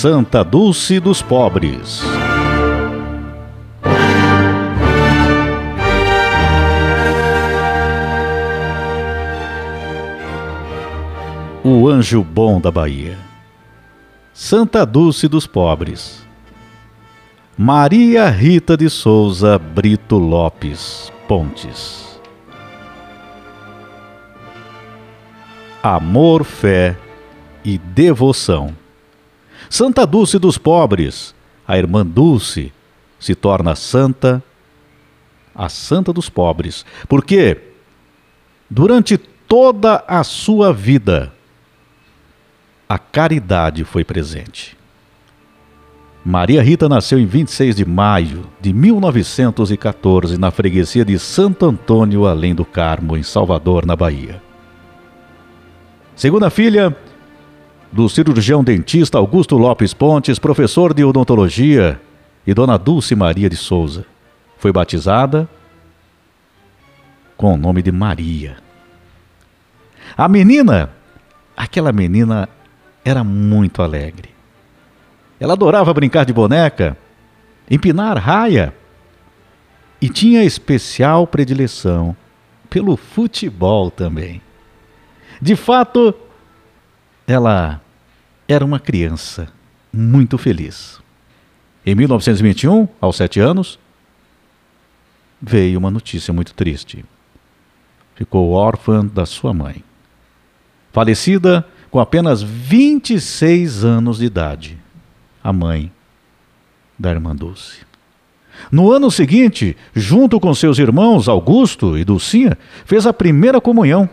Santa Dulce dos Pobres. O Anjo Bom da Bahia. Santa Dulce dos Pobres. Maria Rita de Souza Brito Lopes Pontes. Amor, fé e devoção. Santa Dulce dos Pobres, a irmã Dulce, se torna santa, a santa dos pobres, porque durante toda a sua vida a caridade foi presente. Maria Rita nasceu em 26 de maio de 1914 na freguesia de Santo Antônio, além do Carmo, em Salvador, na Bahia. Segunda filha do cirurgião dentista Augusto Lopes Pontes, professor de odontologia, e Dona Dulce Maria de Souza. Foi batizada com o nome de Maria. A menina, aquela menina era muito alegre. Ela adorava brincar de boneca, empinar raia e tinha especial predileção pelo futebol também. De fato, ela era uma criança muito feliz. Em 1921, aos sete anos, veio uma notícia muito triste. Ficou órfã da sua mãe. Falecida com apenas 26 anos de idade, a mãe da irmã Dulce. No ano seguinte, junto com seus irmãos Augusto e Dulcinha, fez a primeira comunhão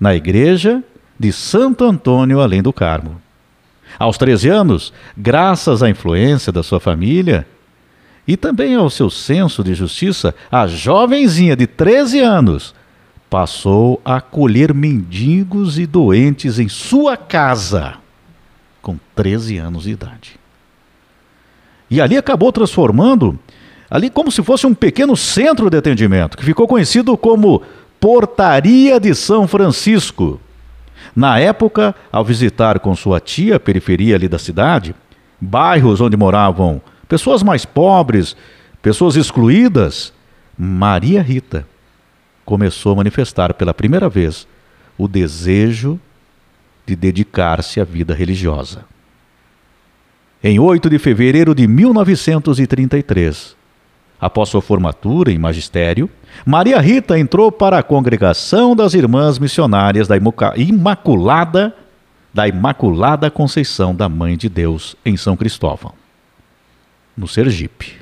na igreja de Santo Antônio, além do Carmo. Aos 13 anos, graças à influência da sua família e também ao seu senso de justiça, a jovenzinha de 13 anos passou a acolher mendigos e doentes em sua casa, com 13 anos de idade. E ali acabou transformando, ali como se fosse um pequeno centro de atendimento, que ficou conhecido como Portaria de São Francisco. Na época, ao visitar com sua tia a periferia ali da cidade, bairros onde moravam pessoas mais pobres, pessoas excluídas, Maria Rita começou a manifestar pela primeira vez o desejo de dedicar-se à vida religiosa. Em 8 de fevereiro de 1933, após sua formatura em magistério, Maria Rita entrou para a congregação das Irmãs Missionárias da Imaculada da Imaculada Conceição da Mãe de Deus em São Cristóvão, no Sergipe,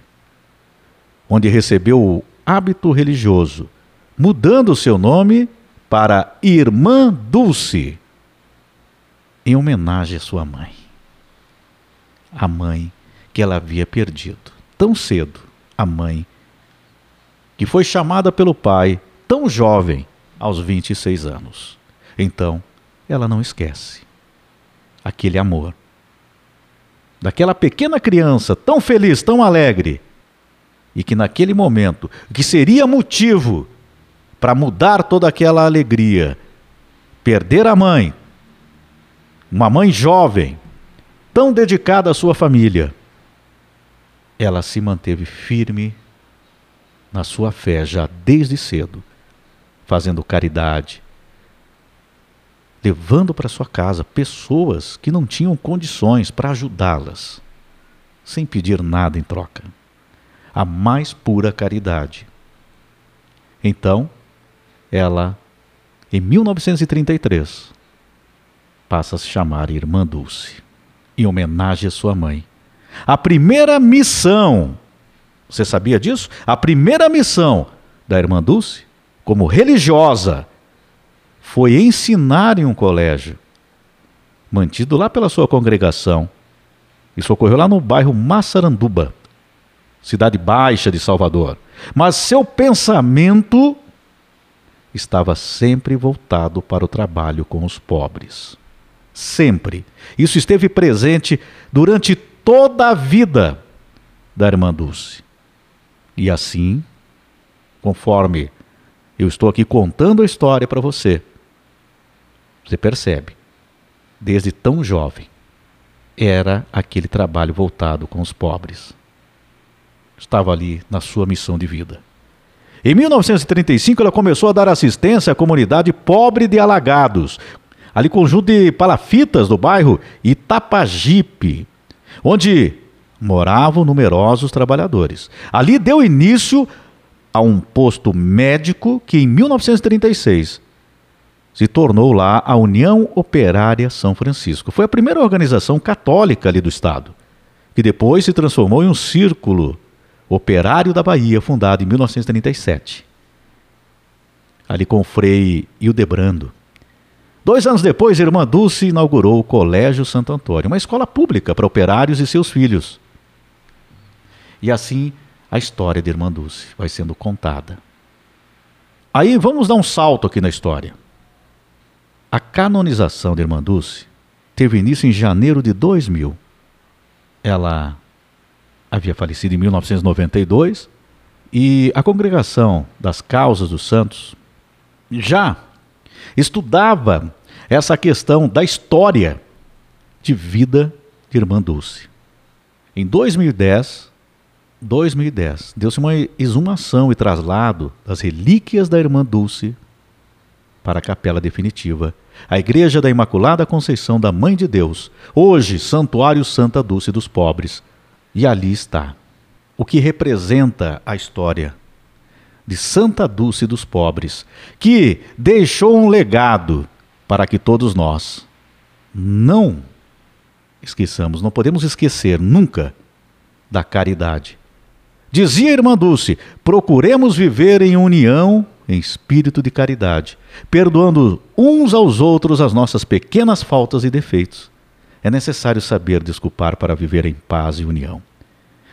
onde recebeu o hábito religioso mudando seu nome para Irmã Dulce, em homenagem à sua mãe. A mãe que ela havia perdido tão cedo, a mãe que foi chamada pelo pai tão jovem, aos 26 anos. Então, ela não esquece aquele amor daquela pequena criança tão feliz, tão alegre, e que naquele momento, que seria motivo para mudar toda aquela alegria. Perder a mãe, uma mãe jovem, tão dedicada à sua família, ela se manteve firme na sua fé já desde cedo, fazendo caridade, levando para sua casa pessoas que não tinham condições para ajudá-las, sem pedir nada em troca. A mais pura caridade. Então, ela, em 1933, passa a se chamar Irmã Dulce, em homenagem à sua mãe. A primeira missão, você sabia disso? A primeira missão da Irmã Dulce, como religiosa, foi ensinar em um colégio, mantido lá pela sua congregação. Isso ocorreu lá no bairro Massaranduba, cidade baixa de Salvador. Mas seu pensamento estava sempre voltado para o trabalho com os pobres. Sempre. Isso esteve presente durante toda a vida da irmã Dulce. E assim, conforme eu estou aqui contando a história para você, você percebe, desde tão jovem, era aquele trabalho voltado com os pobres. Estava ali na sua missão de vida. Em 1935, ela começou a dar assistência à comunidade pobre de Alagados, ali conjunto de palafitas do bairro Itapajipe, onde moravam numerosos trabalhadores. Ali deu início a um posto médico que em 1936 se tornou lá a União Operária São Francisco. Foi a primeira organização católica ali do estado, que depois se transformou em um círculo operário da Bahia, fundado em 1937. Ali com o Frei Hildebrando. Dois anos depois, a irmã Dulce inaugurou o Colégio Santo Antônio, uma escola pública para operários e seus filhos. E assim a história de Irmã Dulce vai sendo contada. Aí vamos dar um salto aqui na história. A canonização de Irmã Dulce teve início em janeiro de 2000. Ela havia falecido em 1992 e a congregação das causas dos santos já estudava essa questão da história de vida de Irmã Dulce. Em 2010, 2010, deu-se uma exumação e traslado das relíquias da irmã Dulce para a capela definitiva, a Igreja da Imaculada Conceição da Mãe de Deus, hoje Santuário Santa Dulce dos Pobres. E ali está o que representa a história de Santa Dulce dos Pobres, que deixou um legado para que todos nós não esqueçamos, não podemos esquecer nunca da caridade Dizia a irmã Dulce: procuremos viver em união, em espírito de caridade, perdoando uns aos outros as nossas pequenas faltas e defeitos. É necessário saber desculpar para viver em paz e união.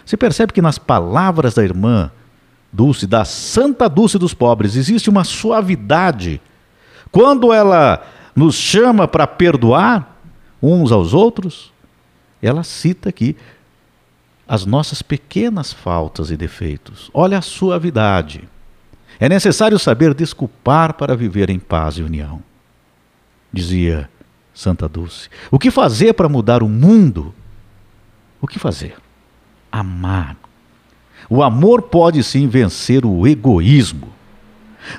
Se percebe que nas palavras da irmã Dulce, da Santa Dulce dos Pobres, existe uma suavidade. Quando ela nos chama para perdoar uns aos outros, ela cita aqui as nossas pequenas faltas e defeitos. Olha a suavidade. É necessário saber desculpar para viver em paz e união. Dizia Santa Dulce. O que fazer para mudar o mundo? O que fazer? Amar. O amor pode sim vencer o egoísmo.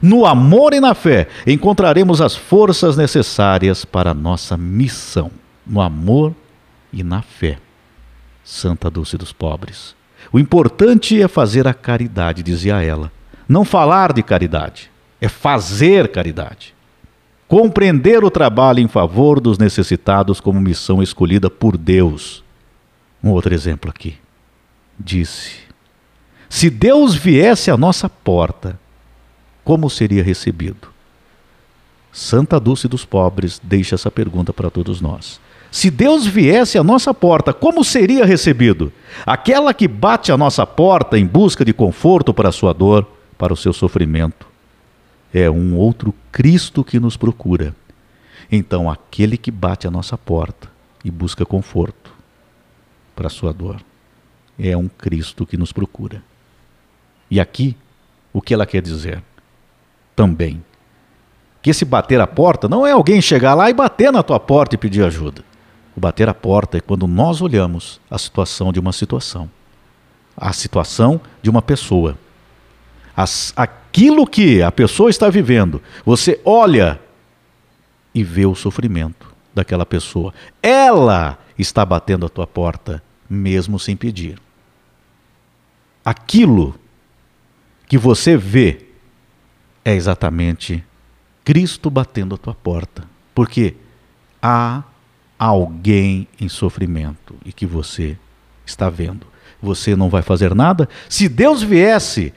No amor e na fé encontraremos as forças necessárias para a nossa missão. No amor e na fé. Santa Dulce dos Pobres. O importante é fazer a caridade, dizia ela. Não falar de caridade, é fazer caridade. Compreender o trabalho em favor dos necessitados como missão escolhida por Deus. Um outro exemplo aqui. Disse: Se Deus viesse à nossa porta, como seria recebido? Santa Dulce dos Pobres deixa essa pergunta para todos nós. Se Deus viesse à nossa porta, como seria recebido? Aquela que bate à nossa porta em busca de conforto para a sua dor, para o seu sofrimento, é um outro Cristo que nos procura. Então, aquele que bate à nossa porta e busca conforto para a sua dor, é um Cristo que nos procura. E aqui, o que ela quer dizer? Também que esse bater a porta não é alguém chegar lá e bater na tua porta e pedir ajuda. O bater a porta é quando nós olhamos a situação de uma situação, a situação de uma pessoa. As, aquilo que a pessoa está vivendo, você olha e vê o sofrimento daquela pessoa. Ela está batendo a tua porta, mesmo sem pedir. Aquilo que você vê é exatamente Cristo batendo a tua porta. Porque há alguém em sofrimento e que você está vendo. Você não vai fazer nada? Se Deus viesse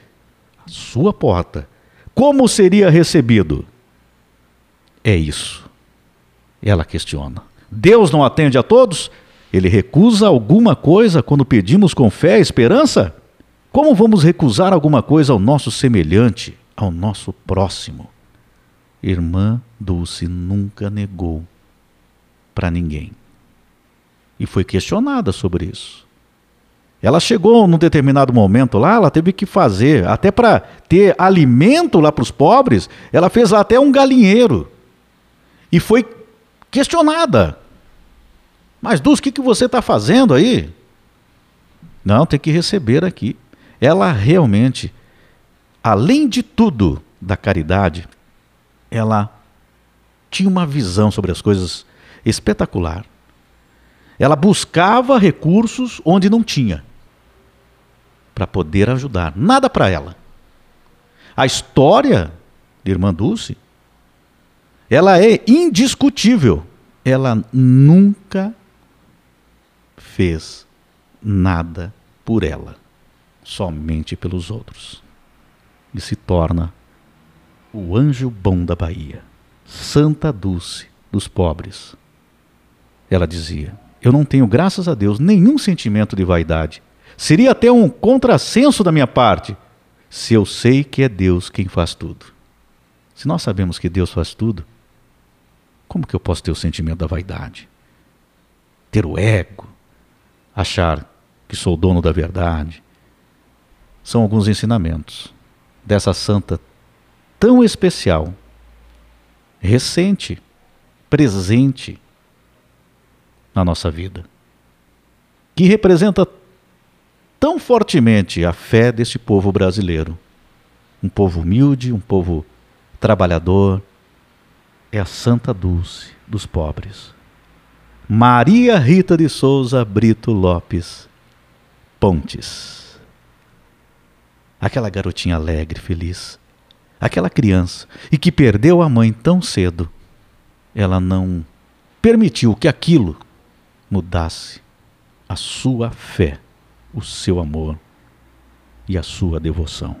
à sua porta, como seria recebido? É isso. Ela questiona. Deus não atende a todos? Ele recusa alguma coisa quando pedimos com fé e esperança? Como vamos recusar alguma coisa ao nosso semelhante, ao nosso próximo? Irmã Dulce nunca negou para ninguém. E foi questionada sobre isso. Ela chegou num determinado momento lá, ela teve que fazer, até para ter alimento lá para os pobres, ela fez até um galinheiro. E foi questionada. Mas Dulce, o que, que você está fazendo aí? Não, tem que receber aqui. Ela realmente, além de tudo da caridade, ela tinha uma visão sobre as coisas espetacular. Ela buscava recursos onde não tinha para poder ajudar. Nada para ela. A história de Irmã Dulce, ela é indiscutível. Ela nunca fez nada por ela, somente pelos outros. E se torna o anjo bom da Bahia, Santa Dulce dos pobres. Ela dizia: Eu não tenho, graças a Deus, nenhum sentimento de vaidade. Seria até um contrassenso da minha parte se eu sei que é Deus quem faz tudo. Se nós sabemos que Deus faz tudo, como que eu posso ter o sentimento da vaidade? Ter o ego? Achar que sou dono da verdade? São alguns ensinamentos dessa santa tão especial, recente, presente na nossa vida, que representa tão fortemente a fé deste povo brasileiro. Um povo humilde, um povo trabalhador. É a Santa Dulce dos pobres. Maria Rita de Souza Brito Lopes Pontes. Aquela garotinha alegre, feliz. Aquela criança e que perdeu a mãe tão cedo. Ela não permitiu que aquilo mudasse a sua fé o seu amor e a sua devoção.